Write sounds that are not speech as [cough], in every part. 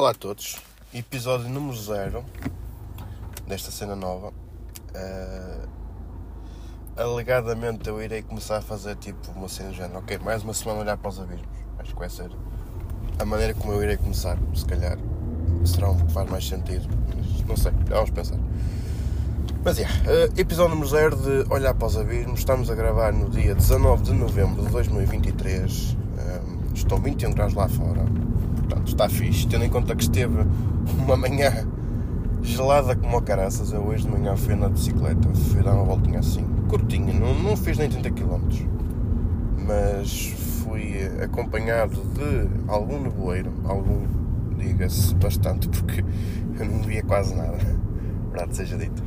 Olá a todos, episódio número 0 desta cena nova. Uh, alegadamente eu irei começar a fazer tipo uma cena género, ok, mais uma semana olhar para os abismos. Acho que vai ser a maneira como eu irei começar, se calhar será um que faz mais sentido, mas não sei, vamos pensar. Mas é, yeah, uh, episódio número 0 de Olhar para os Abismos. Estamos a gravar no dia 19 de novembro de 2023. Um, estão 21 graus lá fora Portanto, está fixe, tendo em conta que esteve uma manhã gelada como a caraças. Eu hoje de manhã fui de bicicleta, fui dar uma voltinha assim, curtinha, não, não fiz nem 30 km, mas fui acompanhado de algum nevoeiro, algum, diga-se, bastante, porque eu não via quase nada, verdade seja dito.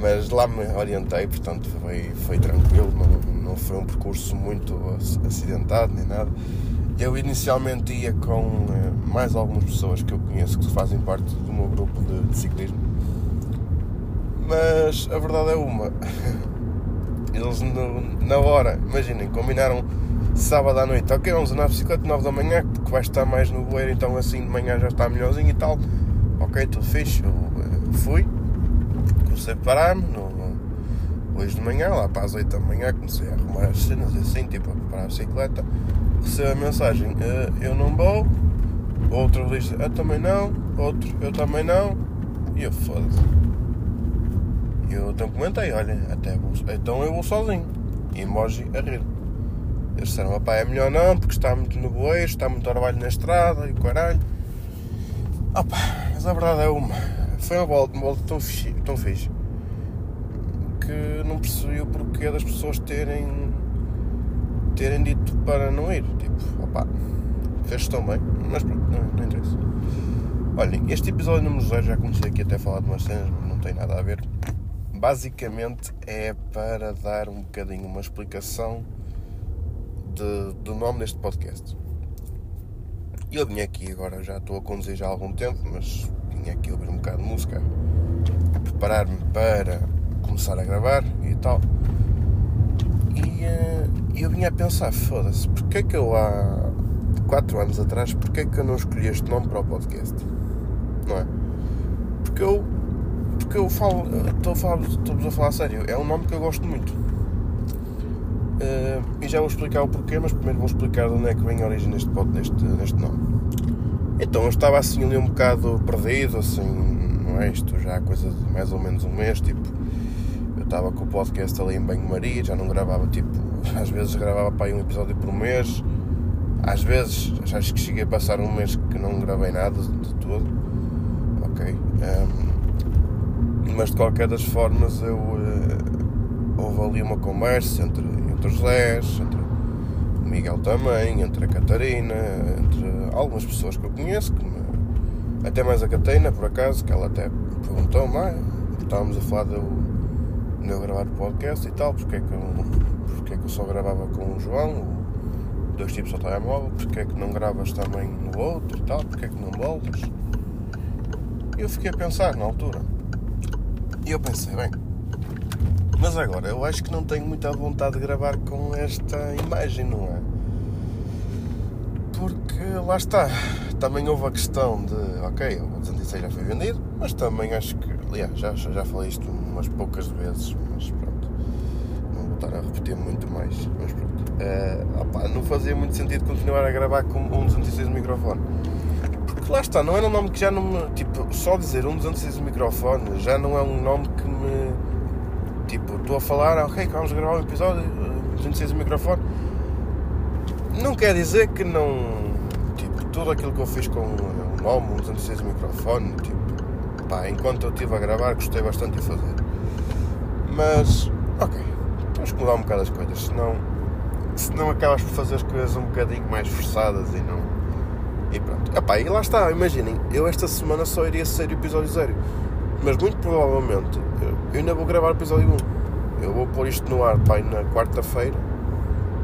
Mas lá me orientei, portanto foi, foi tranquilo, não, não foi um percurso muito acidentado nem nada eu inicialmente ia com uh, mais algumas pessoas que eu conheço que fazem parte do meu grupo de, ciclismo, mas a verdade é uma. [laughs] Eles no, na hora, imaginem, combinaram sábado à noite, ok, vamos andar de bicicleta 9 da manhã, porque vai estar mais no bueiro, então assim de manhã já está melhorzinho e tal. Ok, tudo fixe, eu uh, fui, comecei a parar-me hoje de manhã, lá para as 8 da manhã, comecei a arrumar as cenas assim, tipo, a preparar a bicicleta recebo a mensagem, uh, eu não vou, outro diz, eu também não, outro, eu também não, e eu foda-se. E eu então comentei, olha, até vou, então eu vou sozinho. E emoji a rir. Eles disseram, pá, é melhor não, porque está muito no boeiro, está muito trabalho na estrada e o caralho. Opa, mas a verdade é uma. Foi uma volta, uma volta tão, fixe, tão fixe que não percebi o porquê das pessoas terem terem dito para não ir. Tipo, opá, fez tão bem, mas pronto, não, não interessa. Olhem, este episódio número 0 já comecei aqui até a falar de umas cenas, mas não tem nada a ver. Basicamente é para dar um bocadinho uma explicação de, do nome deste podcast. Eu vim aqui agora, já estou a conduzir já há algum tempo, mas vim aqui ouvir um bocado de música, preparar-me para começar a gravar e tal. E uh, eu vinha a pensar, foda-se, porque é que eu há 4 anos atrás, porque é que eu não escolhi este nome para o podcast? Não é? Porque eu. Porque eu falo. Estou a falar, estou a falar a sério, é um nome que eu gosto muito. Uh, e já vou explicar o porquê, mas primeiro vou explicar de onde é que vem a origem deste, deste, deste nome. Então eu estava assim ali um bocado perdido, assim, não é isto, já há coisa de mais ou menos um mês, tipo, eu estava com o podcast ali em banho-maria, já não gravava tipo às vezes gravava para aí um episódio por mês, às vezes acho que cheguei a passar um mês que não gravei nada de tudo, ok. Um, mas de qualquer das formas eu uh, houve ali uma conversa entre, entre os José, entre o Miguel também, entre a Catarina, entre algumas pessoas que eu conheço, até mais a Catarina por acaso, que ela até perguntou-me, ah, estávamos a falar do, de eu gravar o podcast e tal, porque é que eu eu só gravava com o João, dois tipos ao telemóvel, porque é que não gravas também no outro e tal, porque é que não voltas. E eu fiquei a pensar na altura. E eu pensei, bem, mas agora eu acho que não tenho muita vontade de gravar com esta imagem, não é? Porque lá está, também houve a questão de, ok, o 206 já foi vendido, mas também acho que, aliás, já, já falei isto umas poucas vezes, estar a repetir muito mais, mas pronto. Uh, opa, não fazia muito sentido continuar a gravar com um 206 microfone. Porque lá está, não era um nome que já não me. Tipo, só dizer um 206 microfone já não é um nome que me. Tipo, estou a falar, ok, vamos gravar um episódio, 206 microfone. Não quer dizer que não. Tipo, tudo aquilo que eu fiz com o nome, um 206 microfone, tipo, pá, enquanto eu estive a gravar, gostei bastante de fazer. Mas, ok, temos que mudar um bocado as coisas, senão, senão acabas por fazer as coisas um bocadinho mais forçadas e não. E pronto. Epá, e lá está, imaginem, eu esta semana só iria ser o episódio 0. Mas muito provavelmente eu ainda vou gravar o episódio 1. Eu vou pôr isto no ar pai, na quarta-feira.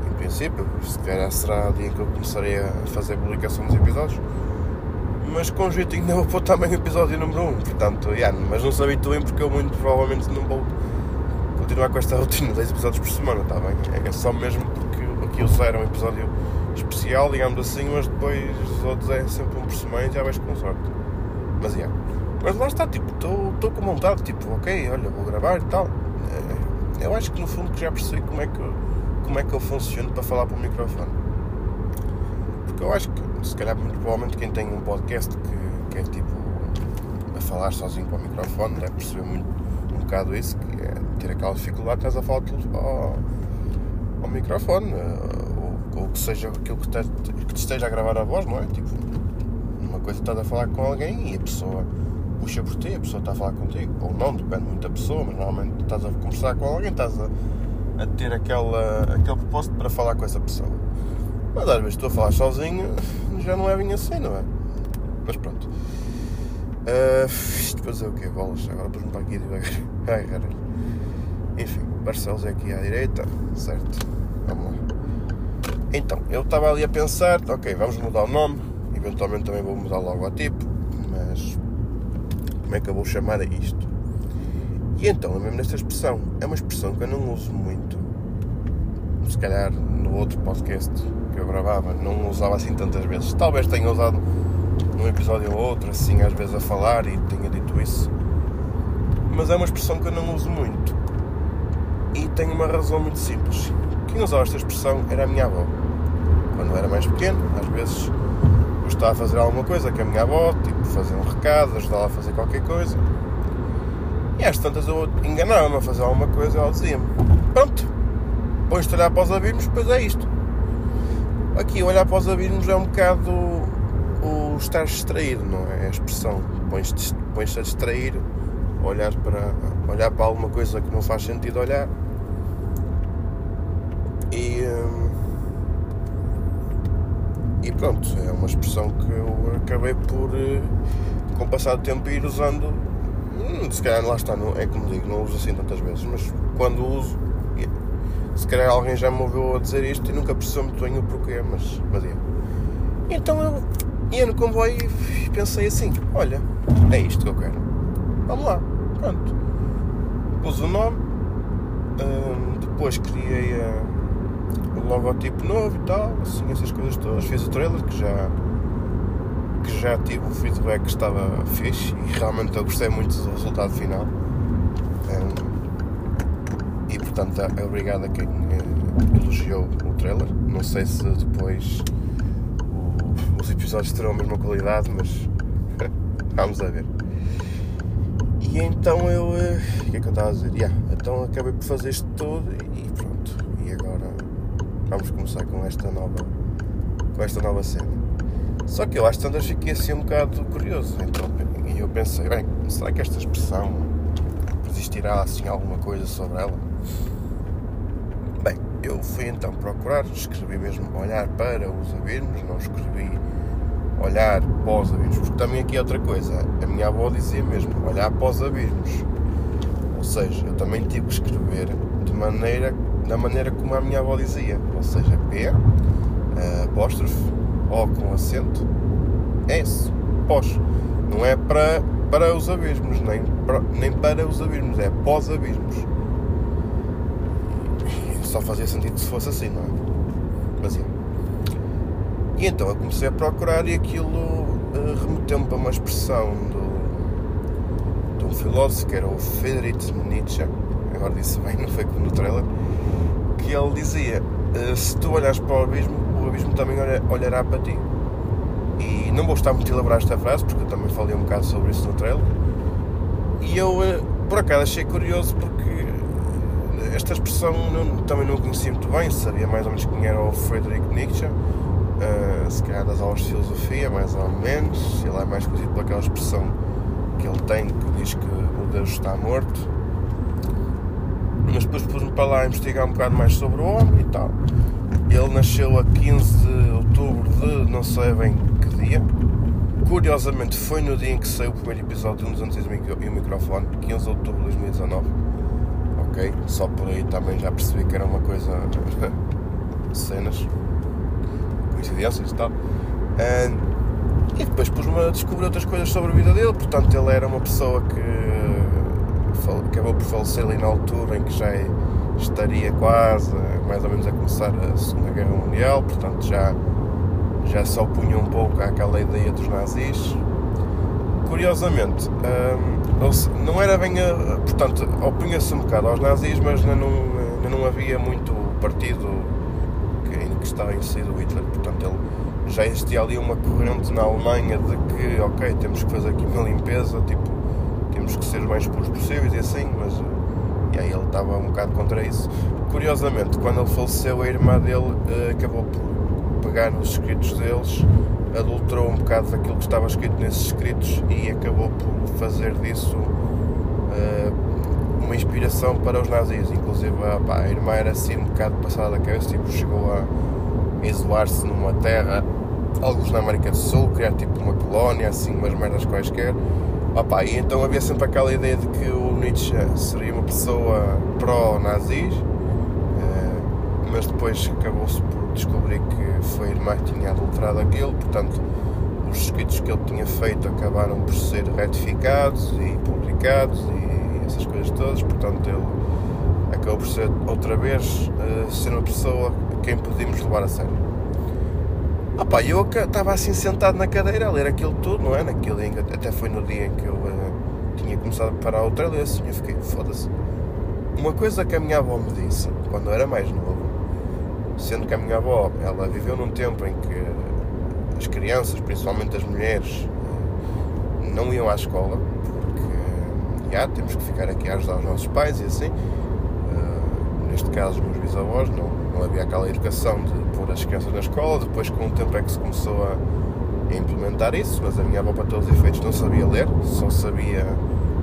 Em princípio, se calhar será o dia em que eu começarei a fazer a publicação dos episódios. Mas com jeito ainda vou pôr também o episódio número 1. Portanto, yeah, mas não se habituem porque eu muito provavelmente não vou continuar com esta rotina de 10 episódios por semana, está bem? É só mesmo porque aqui o zero é um episódio especial, digamos assim, mas depois os outros é sempre um por semana e já vais com sorte. Mas, yeah. mas lá está, tipo, estou com vontade, tipo, ok, olha, vou gravar e tal. Eh, eu acho que no fundo já percebi como é que, como é que eu funciono para falar para o microfone. Porque eu acho que, se calhar, muito provavelmente, quem tem um podcast que, que é tipo a falar sozinho para o microfone deve perceber muito, um bocado isso, que é ter aquela dificuldade, estás a falar ao, ao microfone, eh, ou, ou, que seja aquilo que te, que te esteja a gravar a voz, não é? Tipo, uma coisa estás a falar com alguém e a pessoa puxa por ti, a pessoa está a falar contigo, ou não, depende muito da pessoa, mas normalmente estás a conversar com alguém, estás a, a ter aquela, aquele propósito para falar com essa pessoa. Mas às vezes estou a falar sozinho, já não é bem assim, não é? Mas pronto. Uh, isto fazer o quê? Bolas? Agora pus-me para aqui devagar. [laughs] Ai, caralho. Enfim, Barcelos é aqui à direita, certo? Vamos lá. Então, eu estava ali a pensar, ok, vamos mudar o nome, eventualmente também vou mudar o logotipo, mas como é que eu vou chamar a isto? E então, mesmo nesta expressão, é uma expressão que eu não uso muito. Se calhar no outro podcast que eu gravava, não usava assim tantas vezes. Talvez tenha usado num episódio ou outro, assim, às vezes a falar e tenha dito isso. Mas é uma expressão que eu não uso muito. E tem uma razão muito simples. Quem usava esta expressão era a minha avó. Quando era mais pequeno, às vezes gostava de fazer alguma coisa com a minha avó, tipo fazer um recado, ajudá-la a fazer qualquer coisa. E às tantas eu enganava-me a fazer alguma coisa e ela dizia-me: Pronto, pões-te a olhar para os abismos, pois é isto. Aqui, olhar para os abismos é um bocado o estar distraído, não é? é a expressão. Pões-te pões a distrair, olhar para, olhar para alguma coisa que não faz sentido olhar. E, hum, e pronto, é uma expressão que eu acabei por, eh, com o passar do tempo, ir usando. Hum, se calhar lá está, não, é como digo, não uso assim tantas vezes, mas quando uso, se calhar alguém já me ouviu a dizer isto e nunca percebeu muito bem o porquê, mas, mas é. Então eu ia no comboio e pensei assim: olha, é isto que eu quero. Vamos lá, pronto. Pus o nome, hum, depois criei uh, o logotipo novo e tal, assim, essas coisas todas. Fiz o trailer que já, que já tive o feedback que estava fixe e realmente eu gostei muito do resultado final. Um, e portanto, é obrigado a quem uh, elogiou o trailer. Não sei se depois os episódios terão a mesma qualidade, mas [laughs] vamos a ver. E então eu. Eh, o que é que eu estava a dizer? Yeah, então acabei por fazer isto tudo e pronto. Vamos começar com esta nova. com esta nova cena. Só que eu às tantas fiquei assim um bocado curioso. Então, e eu pensei, bem, será que esta expressão existirá assim alguma coisa sobre ela? Bem, eu fui então procurar, escrevi mesmo olhar para os abismos, não escrevi olhar os abismos, porque também aqui é outra coisa, a minha avó dizia mesmo, olhar os abismos. Ou seja, eu também tive que escrever de maneira, da maneira como a minha avó dizia, ou seja, P, apóstrofe, O com acento, S, pós. Não é para, para os abismos, nem para, nem para os abismos, é pós-abismos. Só fazia sentido se fosse assim, não é? Mas é. E então eu comecei a procurar e aquilo uh, remeteu-me para uma expressão do, de um filósofo que era o Friedrich Nietzsche, agora disse bem, não foi como no trailer, que ele dizia: uh, se tu olhas para o abismo, o abismo também olha, olhará para ti. E não vou estar muito a elaborar esta frase, porque eu também falei um bocado sobre isso no trailer. E eu, uh, por acaso, achei curioso porque esta expressão não, também não conhecia muito bem, sabia mais ou menos quem era o Friedrich Nietzsche uh, se calhar das aulas de filosofia, mais ou menos. Ele é mais conhecido por aquela expressão que ele tem que diz que o Deus está morto. Mas depois pus-me para lá investigar um bocado mais sobre o homem e tal. Ele nasceu a 15 de outubro de não sei bem que dia. Curiosamente foi no dia em que saiu o primeiro episódio de Nos Antes e o Microfone, 15 de outubro de 2019. Ok? Só por aí também já percebi que era uma coisa. [laughs] cenas coincidências e tal. e depois pus-me a descobrir outras coisas sobre a vida dele, portanto ele era uma pessoa que acabou por falecer ali na altura em que já estaria quase, mais ou menos, a começar a Segunda Guerra Mundial, portanto já, já se opunha um pouco àquela ideia dos nazis. Curiosamente, hum, não era bem a. Portanto, opunha-se um bocado aos nazis, mas ainda não, não havia muito partido que, que estava inserido o Hitler, portanto, ele já existia ali uma corrente na Alemanha de que, ok, temos que fazer aqui uma limpeza, tipo, temos que ser o mais puros possíveis e assim, mas e aí ele estava um bocado contra isso. Curiosamente, quando ele faleceu, a irmã dele uh, acabou por pegar nos escritos deles, adulterou um bocado daquilo que estava escrito nesses escritos e acabou por fazer disso uh, uma inspiração para os nazis. Inclusive, a, a irmã era assim um bocado passada da cabeça, tipo, chegou a isolar-se numa terra, alguns na América do Sul, criar tipo uma colónia, assim, umas merdas quaisquer. Opa, e então havia sempre aquela ideia de que o Nietzsche seria uma pessoa pró-nazis, eh, mas depois acabou-se por descobrir que foi a irmã que tinha adulterado aquilo, portanto os escritos que ele tinha feito acabaram por ser retificados e publicados e essas coisas todas, portanto ele acabou por ser outra vez uh, ser uma pessoa quem podíamos levar a sério. Opa, eu estava assim sentado na cadeira a ler aquilo tudo, não é? Naquilo, até foi no dia em que eu uh, tinha começado a preparar o trailer assim, eu fiquei, foda-se. Uma coisa que a minha avó me disse, quando eu era mais novo, sendo que a minha avó, ela viveu num tempo em que as crianças, principalmente as mulheres, não iam à escola, porque já temos que ficar aqui a ajudar os nossos pais e assim. Uh, neste caso, meus bisavós não não havia aquela educação de pôr as crianças na escola, depois com o tempo é que se começou a, implementar isso, mas a minha avó para todos os efeitos. Não sabia ler, só sabia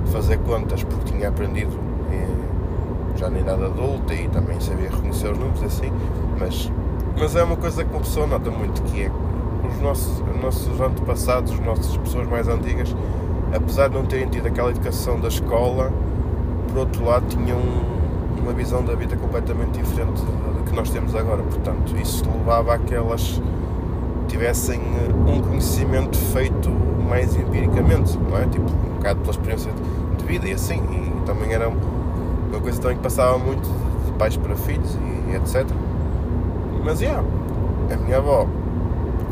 fazer contas porque tinha aprendido em, já na idade adulta e também sabia reconhecer os números assim, mas, mas é uma coisa que uma pessoa nota muito que é os nossos, os nossos antepassados, as nossas pessoas mais antigas, apesar de não terem tido aquela educação da escola, por outro lado tinham uma visão da vida completamente diferente que nós temos agora. Portanto, isso levava a que elas tivessem eh, um conhecimento feito mais empiricamente, não é? Tipo, um bocado pela experiência de vida e assim. E também era uma coisa também que passava muito de pais para filhos e etc. Mas, yeah, a minha avó,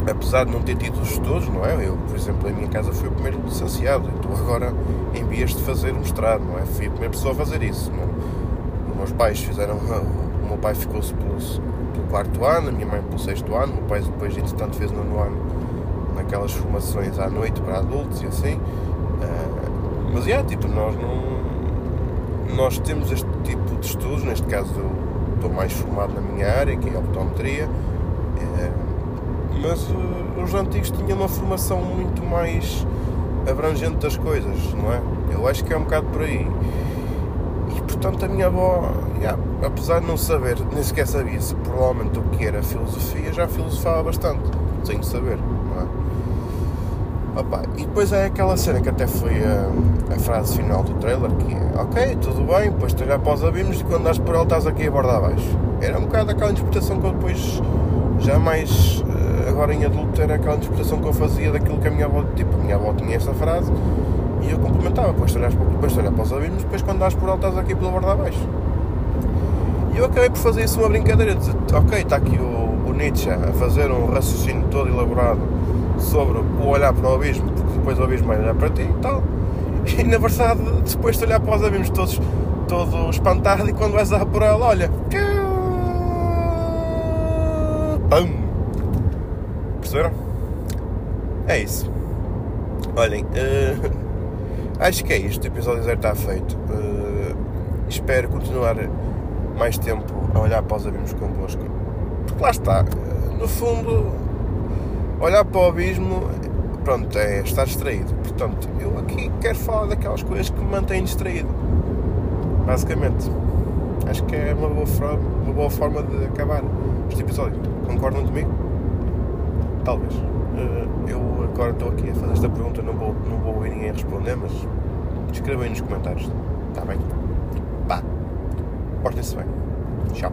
apesar de não ter tido os estudos, não é? Eu, por exemplo, em minha casa fui o primeiro licenciado, estou agora em vias de fazer mestrado, não é? Fui a primeira pessoa a fazer isso, não é? meus pais fizeram. [laughs] Meu pai ficou-se pelo, pelo, quarto ano, a minha mãe pelo sexto ano, meu pai depois, entretanto, fez no ano naquelas formações à noite para adultos e assim. Uh, mas é, yeah, tipo, nós não. Nós temos este tipo de estudos, neste caso eu estou mais formado na minha área, que é a optometria, uh, mas uh, os antigos tinham uma formação muito mais abrangente das coisas, não é? Eu acho que é um bocado por aí. Portanto, a minha avó, yeah, apesar de não saber, nem sequer sabia se provavelmente o que era filosofia, já filosofava bastante, sem saber, é? Opa, e depois é aquela cena que até foi a, a, frase final do trailer, que é ok, tudo bem, depois tu já após abrimos e quando andas por ela estás aqui a borda abaixo. Era um bocado aquela interpretação que eu depois, já mais eh, agora em adulto, era aquela interpretação que eu fazia daquilo que a minha avó, tipo, a minha avó tinha essa frase e eu complementava, depois olhas para, depois olhar para os abismos, depois quando dás por alto estás aqui pela borda abaixo. E eu acabei por fazer isso uma brincadeira, dizer, ok, está aqui o, o, Nietzsche a fazer um raciocínio todo elaborado sobre o olhar para o abismo, porque depois o abismo vai olhar para ti e tal. [laughs] E na verdade, depois de olhar para os abismos todos, todo espantado, e quando vais dar por ela, olha. Pum! Perceberam? É isso. Olhem, uh, [laughs] Acho que é isto, o episódio zero está feito. Uh, espero continuar mais tempo a olhar para os abismos convosco. Porque lá está, uh, no fundo, olhar para o abismo, pronto, é estar distraído. Portanto, eu aqui quero falar daquelas coisas que me mantêm distraído. Basicamente. Acho que é uma boa uma boa forma de acabar este episódio. Concordam comigo? Talvez. Uh, eu agora estou aqui a fazer esta pergunta, não vou, não vou ouvir ninguém responder, mas escrevam aí nos comentários. Está bem? Pá. Portem-se bem. Tchau.